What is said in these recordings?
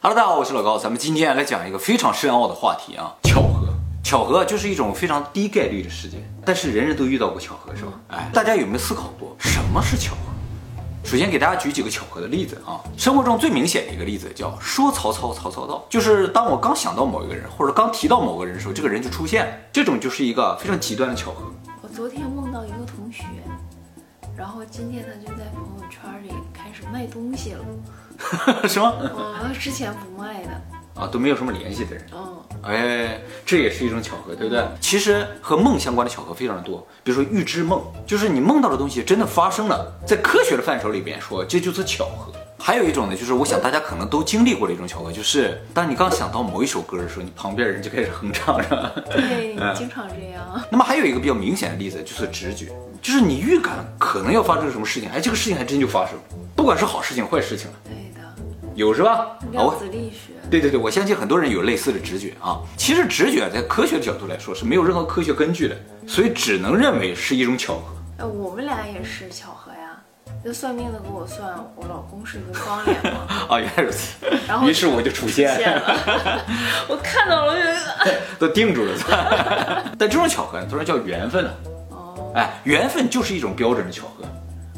Hello，大家好，我是老高，咱们今天来讲一个非常深奥的话题啊，巧合。巧合就是一种非常低概率的事件，但是人人都遇到过巧合，是吧？哎，大家有没有思考过什么是巧合？首先给大家举几个巧合的例子啊。生活中最明显的一个例子叫说曹操，曹操到，就是当我刚想到某一个人，或者刚提到某个人的时候，这个人就出现了，这种就是一个非常极端的巧合。我昨天梦到一个同学，然后今天他就在朋友圈里开始卖东西了，什么？嗯，之前不卖的，啊，都没有什么联系的人。嗯，哎，这也是一种巧合，对不对？其实和梦相关的巧合非常的多，比如说预知梦，就是你梦到的东西真的发生了，在科学的范畴里边说，这就是巧合。还有一种呢，就是我想大家可能都经历过的一种巧合，就是当你刚想到某一首歌的时候，你旁边人就开始哼唱，是吧？对，经常这样。那么还有一个比较明显的例子，就是直觉，就是你预感可能要发生什么事情，哎，这个事情还真就发生，不管是好事情坏事情了，对的，有是吧？量子力学。对对对，我相信很多人有类似的直觉啊。其实直觉在科学的角度来说是没有任何科学根据的，所以只能认为是一种巧合。哎，我们俩也是巧合呀。那算命的给我算，我老公是一个方脸嘛。啊，原来如此。然后于是我就出现现了，我看到了，我就都定住了。但这种巧合呢，当然叫缘分了。哦。哎，缘分就是一种标准的巧合。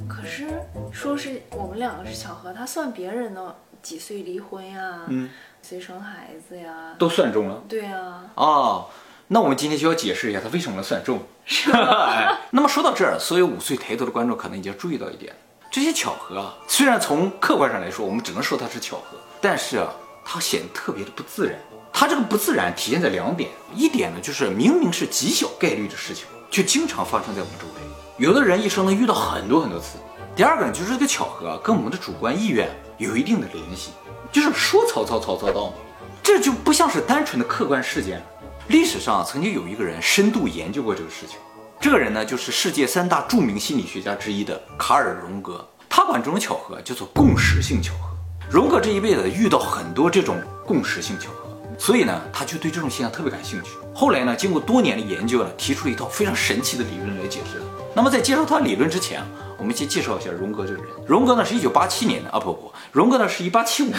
可是说是我们两个是巧合，他算别人的几岁离婚呀，嗯，谁生孩子呀，都算中了。对啊，哦，那我们今天就要解释一下他为什么能算中。是吧？哎，那么说到这儿，所有五岁抬头的观众可能已经注意到一点，这些巧合啊，虽然从客观上来说，我们只能说它是巧合，但是啊，它显得特别的不自然。它这个不自然体现在两点，一点呢就是明明是极小概率的事情，却经常发生在我们周围。有的人一生能遇到很多很多次。第二个呢，就是这个巧合啊，跟我们的主观意愿有一定的联系，就是说曹操，曹操到嘛，这就不像是单纯的客观事件。历史上曾经有一个人深度研究过这个事情，这个人呢就是世界三大著名心理学家之一的卡尔·荣格，他管这种巧合叫做共识性巧合。荣格这一辈子遇到很多这种共识性巧合，所以呢他就对这种现象特别感兴趣。后来呢经过多年的研究呢，提出了一套非常神奇的理论来解释。那么在介绍他理论之前，我们先介绍一下荣格这个人。荣格呢是一九八七年的啊不不，荣格呢是一八七五年，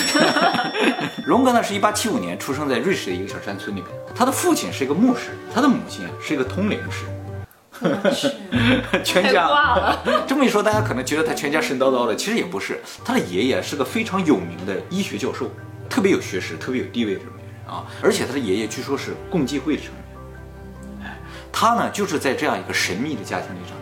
荣格呢是一八七五年出生在瑞士的一个小山村里面。他的父亲是一个牧师，他的母亲是一个通灵师。全家。这么一说，大家可能觉得他全家神叨叨的，其实也不是。他的爷爷是个非常有名的医学教授，特别有学识、特别有地位的这么一个人啊。而且他的爷爷据说是共济会的成员。哎，他呢就是在这样一个神秘的家庭里长。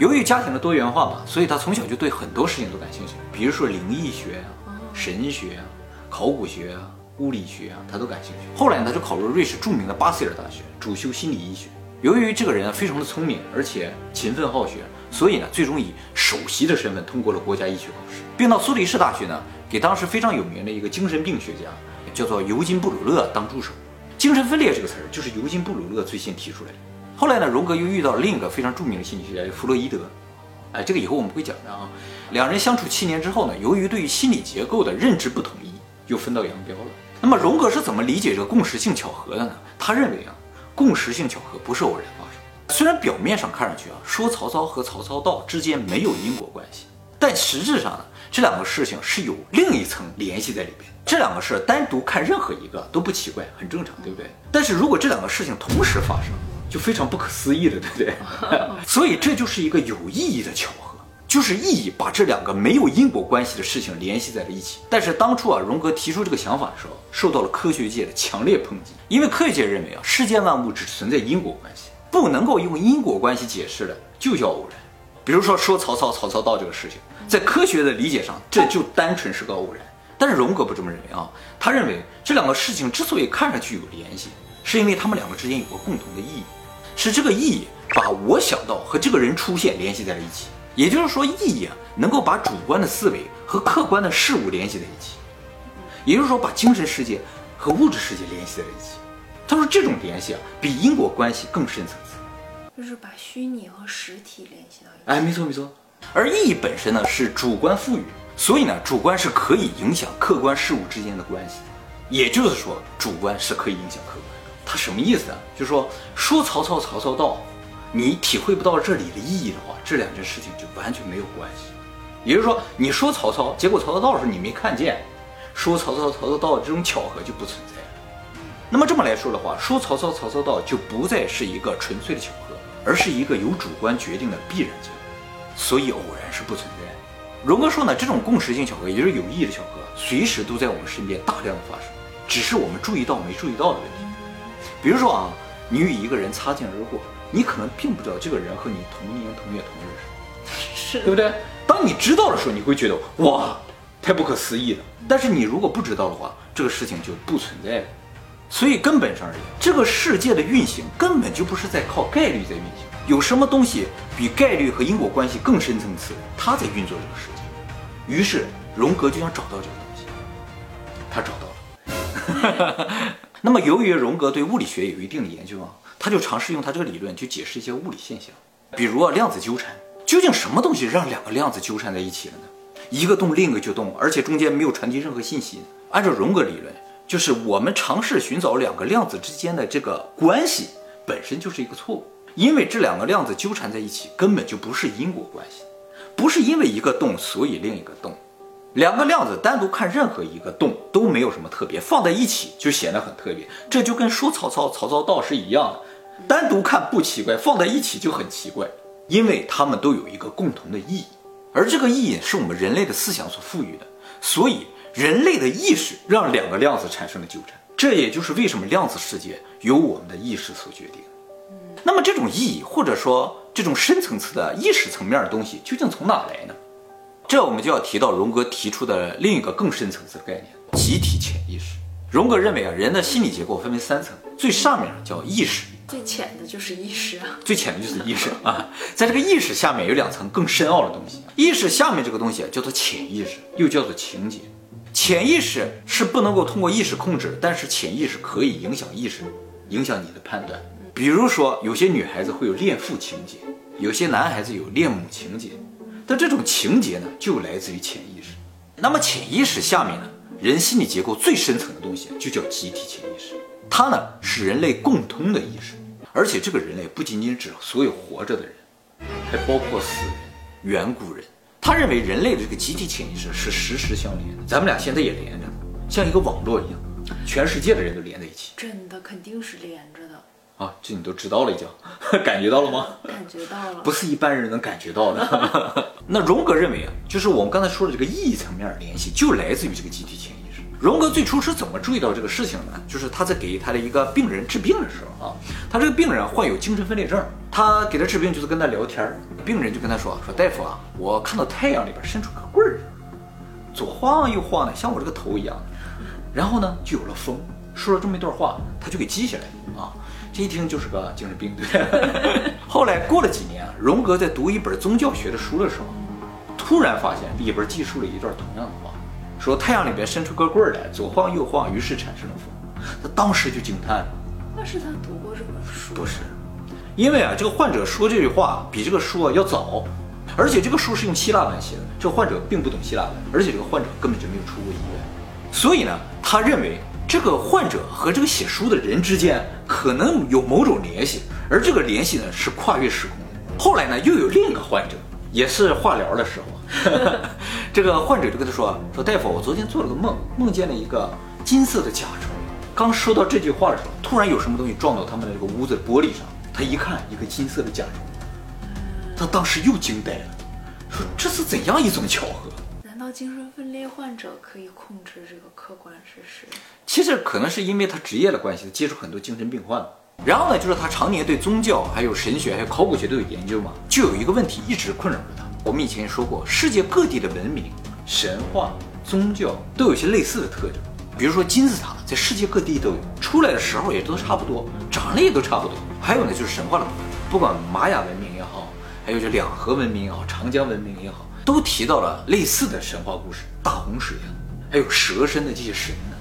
由于家庭的多元化嘛，所以他从小就对很多事情都感兴趣，比如说灵异学啊、神学啊、考古学啊、物理学啊，他都感兴趣。后来呢，他就考入瑞士著名的巴塞尔大学，主修心理医学。由于这个人非常的聪明，而且勤奋好学，所以呢，最终以首席的身份通过了国家医学考试，并到苏黎世大学呢，给当时非常有名的一个精神病学家，叫做尤金·布鲁勒当助手。精神分裂这个词儿就是尤金·布鲁勒最先提出来的。后来呢，荣格又遇到了另一个非常著名的心理学家弗洛伊德，哎，这个以后我们会讲的啊。两人相处七年之后呢，由于对于心理结构的认知不统一，又分道扬镳了。那么荣格是怎么理解这个共识性巧合的呢？他认为啊。共识性巧合不是偶然发生，虽然表面上看上去啊，说曹操和曹操到之间没有因果关系，但实质上呢，这两个事情是有另一层联系在里边。这两个事单独看任何一个都不奇怪，很正常，对不对？但是如果这两个事情同时发生，就非常不可思议了，对不对？所以这就是一个有意义的巧合，就是意义把这两个没有因果关系的事情联系在了一起。但是当初啊，荣格提出这个想法的时候，受到了科学界的强烈抨击，因为科学界认为啊，世间万物只存在因果关系，不能够用因果关系解释的就叫偶然。比如说说曹操曹操到这个事情，在科学的理解上，这就单纯是个偶然。但是荣格不这么认为啊，他认为这两个事情之所以看上去有联系，是因为他们两个之间有个共同的意义，是这个意义把我想到和这个人出现联系在了一起。也就是说，意义啊能够把主观的思维和客观的事物联系在一起，也就是说，把精神世界和物质世界联系在了一起。他说这种联系啊，比因果关系更深层次。就是把虚拟和实体联系到一起。哎，没错没错。而意义本身呢是主观赋予，所以呢，主观是可以影响客观事物之间的关系。也就是说，主观是可以影响客观。他什么意思啊？就是说，说曹操曹操到，你体会不到这里的意义的话，这两件事情就完全没有关系。也就是说，你说曹操，结果曹操到的时候你没看见；说曹操曹操到这种巧合就不存在。那么这么来说的话，说曹操曹操到就不再是一个纯粹的巧合，而是一个由主观决定的必然结果。所以偶然是不存在。荣哥说呢，这种共识性巧合也就是有意义的巧合，随时都在我们身边大量的发生，只是我们注意到没注意到的问题。比如说啊，你与一个人擦肩而过，你可能并不知道这个人和你同年同月同日是对不对？当你知道的时候，你会觉得哇，太不可思议了。但是你如果不知道的话，这个事情就不存在了。所以根本上而言，这个世界的运行根本就不是在靠概率在运行。有什么东西比概率和因果关系更深层次？它在运作这个世界。于是荣格就想找到这个东西，他找到了。那么由于荣格对物理学有一定的研究啊，他就尝试用他这个理论去解释一些物理现象，比如啊量子纠缠。究竟什么东西让两个量子纠缠在一起了呢？一个动，另一个就动，而且中间没有传递任何信息。按照荣格理论，就是我们尝试寻找两个量子之间的这个关系，本身就是一个错误，因为这两个量子纠缠在一起根本就不是因果关系，不是因为一个动所以另一个动。两个量子单独看任何一个洞都没有什么特别，放在一起就显得很特别。这就跟说曹操曹操到是一样的，单独看不奇怪，放在一起就很奇怪。因为它们都有一个共同的意义，而这个意义是我们人类的思想所赋予的，所以人类的意识让两个量子产生了纠缠，这也就是为什么量子世界由我们的意识所决定。那么这种意义，或者说这种深层次的意识层面的东西，究竟从哪来呢？这我们就要提到荣格提出的另一个更深层次的概念——集体潜意识。荣格认为啊，人的心理结构分为三层，最上面叫意识。最浅的就是意识啊，最浅的就是意识啊，在这个意识下面有两层更深奥的东西。意识下面这个东西叫做潜意识，又叫做情节。潜意识是不能够通过意识控制，但是潜意识可以影响意识，影响你的判断。比如说，有些女孩子会有恋父情节，有些男孩子有恋母情节，那这种情节呢，就来自于潜意识。那么潜意识下面呢，人心理结构最深层的东西就叫集体潜意识，它呢是人类共通的意识。而且这个人类不仅仅指所有活着的人，还包括死人、远古人。他认为人类的这个集体潜意识是实时相连的，咱们俩现在也连着，像一个网络一样，全世界的人都连在一起。真的肯定是连着的。啊，这你都知道了已经，感觉到了吗？感觉到了，不是一般人能感觉到的。那荣格认为啊，就是我们刚才说的这个意义层面联系，就来自于这个集体潜意识。荣格最初是怎么注意到这个事情呢？就是他在给他的一个病人治病的时候啊，他这个病人患有精神分裂症，他给他治病就是跟他聊天病人就跟他说说大夫啊，我看到太阳里边伸出个棍儿，左晃右晃的，像我这个头一样，然后呢就有了风。说了这么一段话，他就给记下来啊，这一听就是个精神病，对。后来过了几年，荣格在读一本宗教学的书的时候，突然发现里边记述了一段同样的话。说太阳里边伸出个棍儿来，左晃右晃，于是产生了风。他当时就惊叹了。那是他读过这本书？不是，因为啊，这个患者说这句话比这个书啊要早，而且这个书是用希腊文写的。这个患者并不懂希腊文，而且这个患者根本就没有出过医院，所以呢，他认为这个患者和这个写书的人之间可能有某种联系，而这个联系呢是跨越时空的。后来呢，又有另一个患者，也是化疗的时候。这个患者就跟他说：“说大夫，我昨天做了个梦，梦见了一个金色的甲虫。刚说到这句话的时候，突然有什么东西撞到他们的这个屋子玻璃上。他一看，一个金色的甲虫，他当时又惊呆了，说这是怎样一种巧合？精神分裂患者可以控制这个客观事实？其实可能是因为他职业的关系，接触很多精神病患。然后呢，就是他常年对宗教、还有神学、还有考古学都有研究嘛，就有一个问题一直困扰着他。”我们以前也说过，世界各地的文明、神话、宗教都有些类似的特征。比如说金字塔，在世界各地都有，出来的时候也都差不多，长得也都差不多。还有呢，就是神话的部分，不管玛雅文明也好，还有这两河文明也好，长江文明也好，都提到了类似的神话故事，大洪水啊，还有蛇身的这些神呢。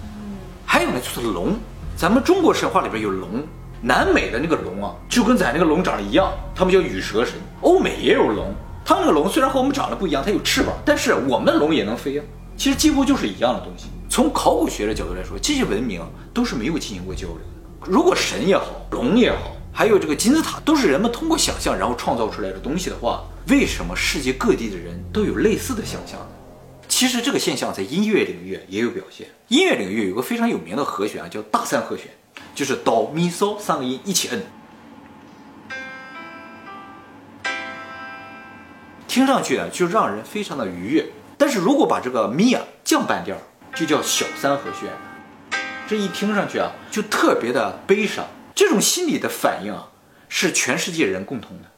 还有呢，就是龙，咱们中国神话里边有龙，南美的那个龙啊，就跟咱那个龙长得一样，他们叫羽蛇神。欧美也有龙。它那个龙虽然和我们长得不一样，它有翅膀，但是我们的龙也能飞啊。其实几乎就是一样的东西。从考古学的角度来说，这些文明都是没有进行过交流的。如果神也好，龙也好，还有这个金字塔，都是人们通过想象然后创造出来的东西的话，为什么世界各地的人都有类似的想象呢？其实这个现象在音乐领域也有表现。音乐领域有个非常有名的和弦啊，叫大三和弦，就是哆咪嗦三个音一起摁，听上去啊就让人非常的愉悦。但是如果把这个咪啊降半调，就叫小三和弦，这一听上去啊就特别的悲伤。这种心理的反应啊是全世界人共同的。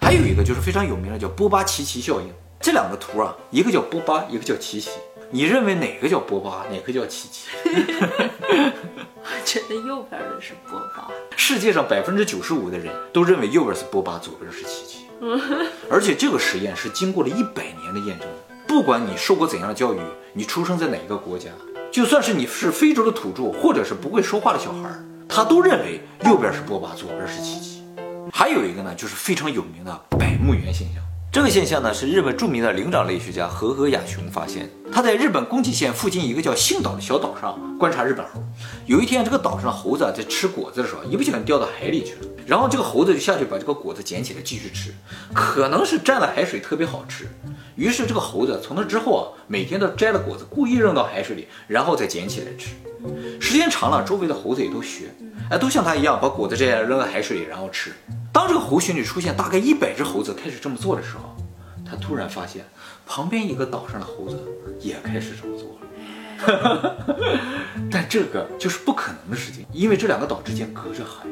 还有一个就是非常有名的叫波巴奇奇效应。这两个图啊，一个叫波巴，一个叫奇奇。你认为哪个叫波巴，哪个叫奇奇？我 觉得右边的是波巴。世界上百分之九十五的人都认为右边是波巴，左边是奇奇。而且这个实验是经过了一百年的验证。不管你受过怎样的教育，你出生在哪一个国家，就算是你是非洲的土著，或者是不会说话的小孩，他都认为右边是波巴，左边是奇奇。还有一个呢，就是非常有名的百慕园现象。这个现象呢，是日本著名的灵长类学家和和雅雄发现。他在日本宫崎县附近一个叫幸岛的小岛上观察日本猴。有一天，这个岛上的猴子在吃果子的时候，一不小心掉到海里去了。然后这个猴子就下去把这个果子捡起来继续吃，可能是蘸了海水特别好吃。于是这个猴子从那之后啊，每天都摘了果子，故意扔到海水里，然后再捡起来吃。时间长了，周围的猴子也都学，哎，都像他一样把果子摘下来扔到海水里，然后吃。当这个猴群里出现大概一百只猴子开始这么做的时候，他突然发现旁边一个岛上的猴子也开始这么做了。但这个就是不可能的事情，因为这两个岛之间隔着海。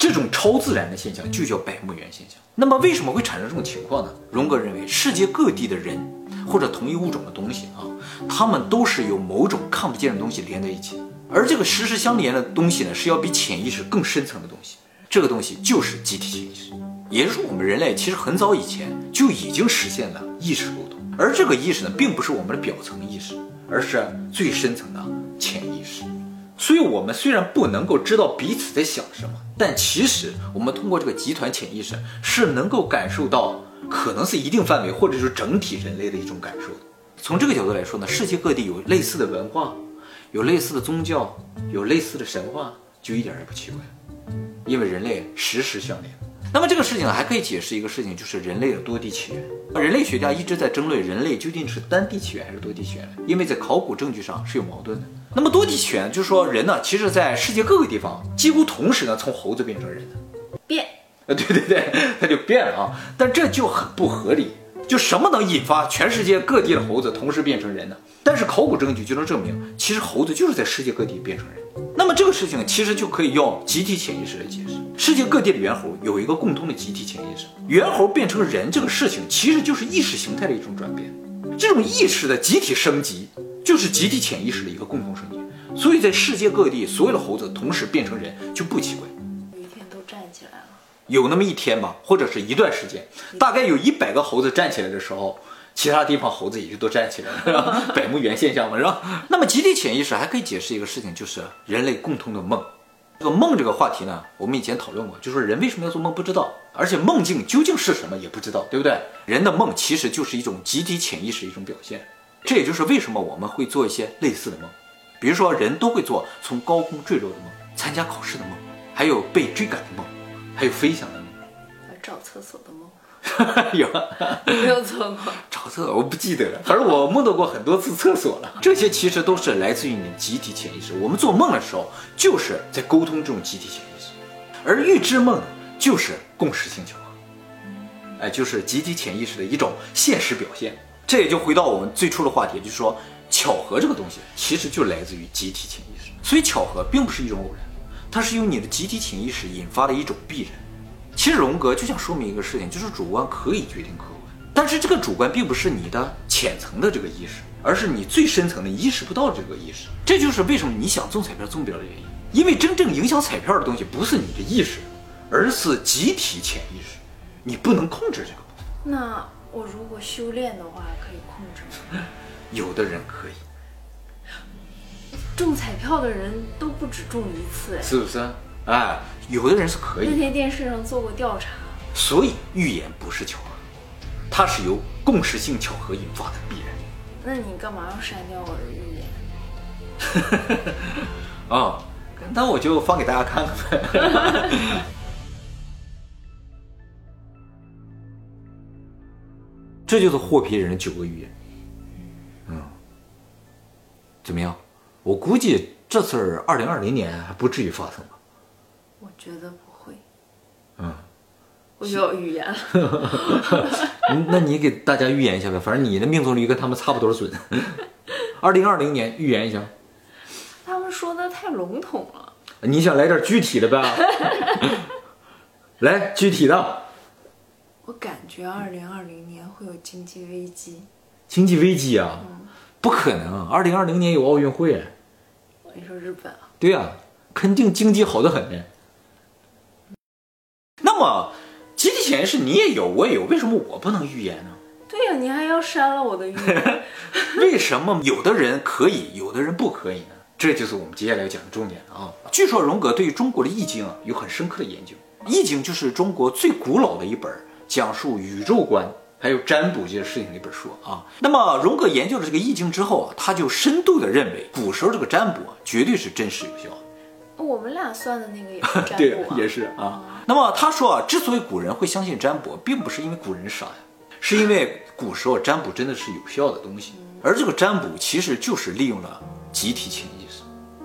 这种超自然的现象就叫百慕园现象。那么为什么会产生这种情况呢？荣格认为，世界各地的人或者同一物种的东西啊，他们都是由某种看不见的东西连在一起的，而这个实时相连的东西呢，是要比潜意识更深层的东西。这个东西就是集体潜意识，也就是说，我们人类其实很早以前就已经实现了意识沟通，而这个意识呢，并不是我们的表层意识，而是最深层的潜意识。所以，我们虽然不能够知道彼此在想什么，但其实我们通过这个集团潜意识是能够感受到，可能是一定范围或者是整体人类的一种感受。从这个角度来说呢，世界各地有类似的文化，有类似的宗教，有类似的神话，就一点也不奇怪。因为人类时时相连，那么这个事情，还可以解释一个事情，就是人类的多地起源。人类学家一直在争论人类究竟是单地起源还是多地起源，因为在考古证据上是有矛盾的。那么多地起源就是说人呢，其实在世界各个地方几乎同时呢从猴子变成人的变，呃，对对对，它就变了啊。但这就很不合理，就什么能引发全世界各地的猴子同时变成人呢？但是考古证据就能证明，其实猴子就是在世界各地变成人。那么这个事情其实就可以用集体潜意识来解释。世界各地的猿猴有一个共通的集体潜意识，猿猴变成人这个事情其实就是意识形态的一种转变。这种意识的集体升级，就是集体潜意识的一个共同升级。所以在世界各地，所有的猴子同时变成人就不奇怪。有一天都站起来了，有那么一天吧，或者是一段时间，大概有一百个猴子站起来的时候。其他地方猴子也就都站起来了，是吧？百慕原现象嘛，是吧？那么集体潜意识还可以解释一个事情，就是人类共同的梦。这个梦这个话题呢，我们以前讨论过，就是人为什么要做梦不知道，而且梦境究竟是什么也不知道，对不对？人的梦其实就是一种集体潜意识一种表现。这也就是为什么我们会做一些类似的梦，比如说人都会做从高空坠落的梦，参加考试的梦，还有被追赶的梦，还有飞翔的梦，找厕所的梦。有，没有做过 找厕所，我不记得了。反正我梦到过很多次厕所了。这些其实都是来自于你集体潜意识。我们做梦的时候，就是在沟通这种集体潜意识，而预知梦就是共识性巧合，哎，就是集体潜意识的一种现实表现。这也就回到我们最初的话题，就是说巧合这个东西其实就来自于集体潜意识。所以巧合并不是一种偶然，它是由你的集体潜意识引发的一种必然。其实荣格就想说明一个事情，就是主观可以决定客观，但是这个主观并不是你的浅层的这个意识，而是你最深层的意识不到这个意识。这就是为什么你想中彩票中不了的原因，因为真正影响彩票的东西不是你的意识，而是集体潜意识，你不能控制这个。那我如果修炼的话，可以控制吗？有的人可以，中彩票的人都不止中一次，哎，是不是？哎，有的人是可以。那天电视上做过调查，所以预言不是巧合，它是由共识性巧合引发的必然。那你干嘛要删掉我的预言？哦，那我就放给大家看看。这就是霍皮人的九个预言。嗯。怎么样？我估计这次二零二零年还不至于发生吧？我觉得不会。嗯，我就要预言了。嗯那你给大家预言一下呗，反正你的命中率跟他们差不多准。二零二零年预言一下，他们说的太笼统了。你想来点具体的呗？来具体的，我感觉二零二零年会有经济危机。经济危机啊，不可能！二零二零年有奥运会，你说日本啊？对呀、肯定经济好得很呢。那么集体潜意识你也有，我也有，为什么我不能预言呢？对呀、你还要删了我的预言。为什么有的人可以，有的人不可以呢？这就是我们接下来要讲的重点了啊！据说荣格对于中国的易经啊有很深刻的研究，易经就是中国最古老的一本讲述宇宙观还有占卜这些事情的一本书啊。那么荣格研究了这个易经之后啊，他就深度的认为古时候这个占卜啊绝对是真实有效的。我们俩算的那个也是占对卜啊，也是啊。那么他说啊，之所以古人会相信占卜，并不是因为古人傻呀，是因为古时候占卜真的是有效的东西，而这个占卜其实就是利用了集体潜意识，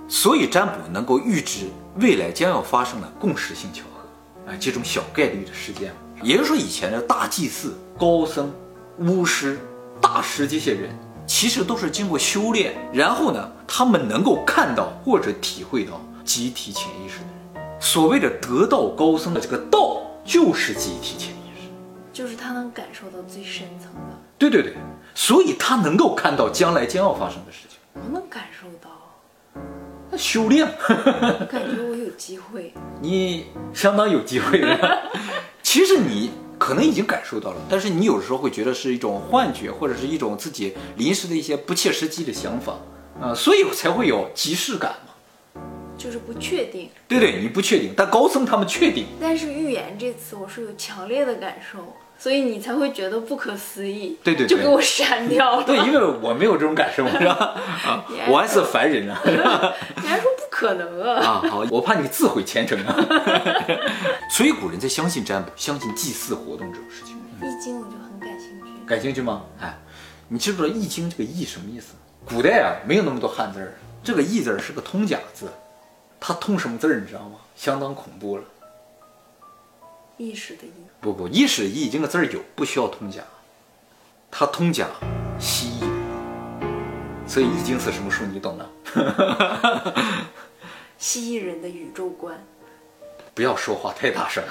所以占卜能够预知未来将要发生的共识性巧合，啊，这种小概率的事件。也就是说，以前的大祭祀、高僧、巫师、大师这些人，其实都是经过修炼，然后呢，他们能够看到或者体会到集体潜意识的人。所谓的得道高僧的这个道，就是集体潜意识。就是他能感受到最深层的，对对对，所以他能够看到将来将要发生的事情。我能感受到，那修炼，我感觉我有机会。你相当有机会的。其实你可能已经感受到了，但是你有时候会觉得是一种幻觉，或者是一种自己临时的一些不切实际的想法啊、所以才会有即视感嘛。就是不确定，对对，你不确定，但高僧他们确定。但是预言这次我是有强烈的感受，所以你才会觉得不可思议。对对对就给我删掉了。对，因为我没有这种感受，是吧？啊，我还是凡人呢、你还说不可能啊？啊，好，我怕你自毁前程啊。所以古人在相信占卜、相信祭祀活动这种事情，易经我就很感兴趣。感兴趣吗？哎，你知不知道《易经》这个“易”什么意思？古代啊，没有那么多汉字儿，这个“易”字儿是个通假字，它通什么字儿你知道吗？相当恐怖了。意识的意，不不，易史易这个字儿有，不需要通假，它通假蜥蜴，所以易经是什么书你懂的？蜥蜴人的宇宙观。不要说话太大声。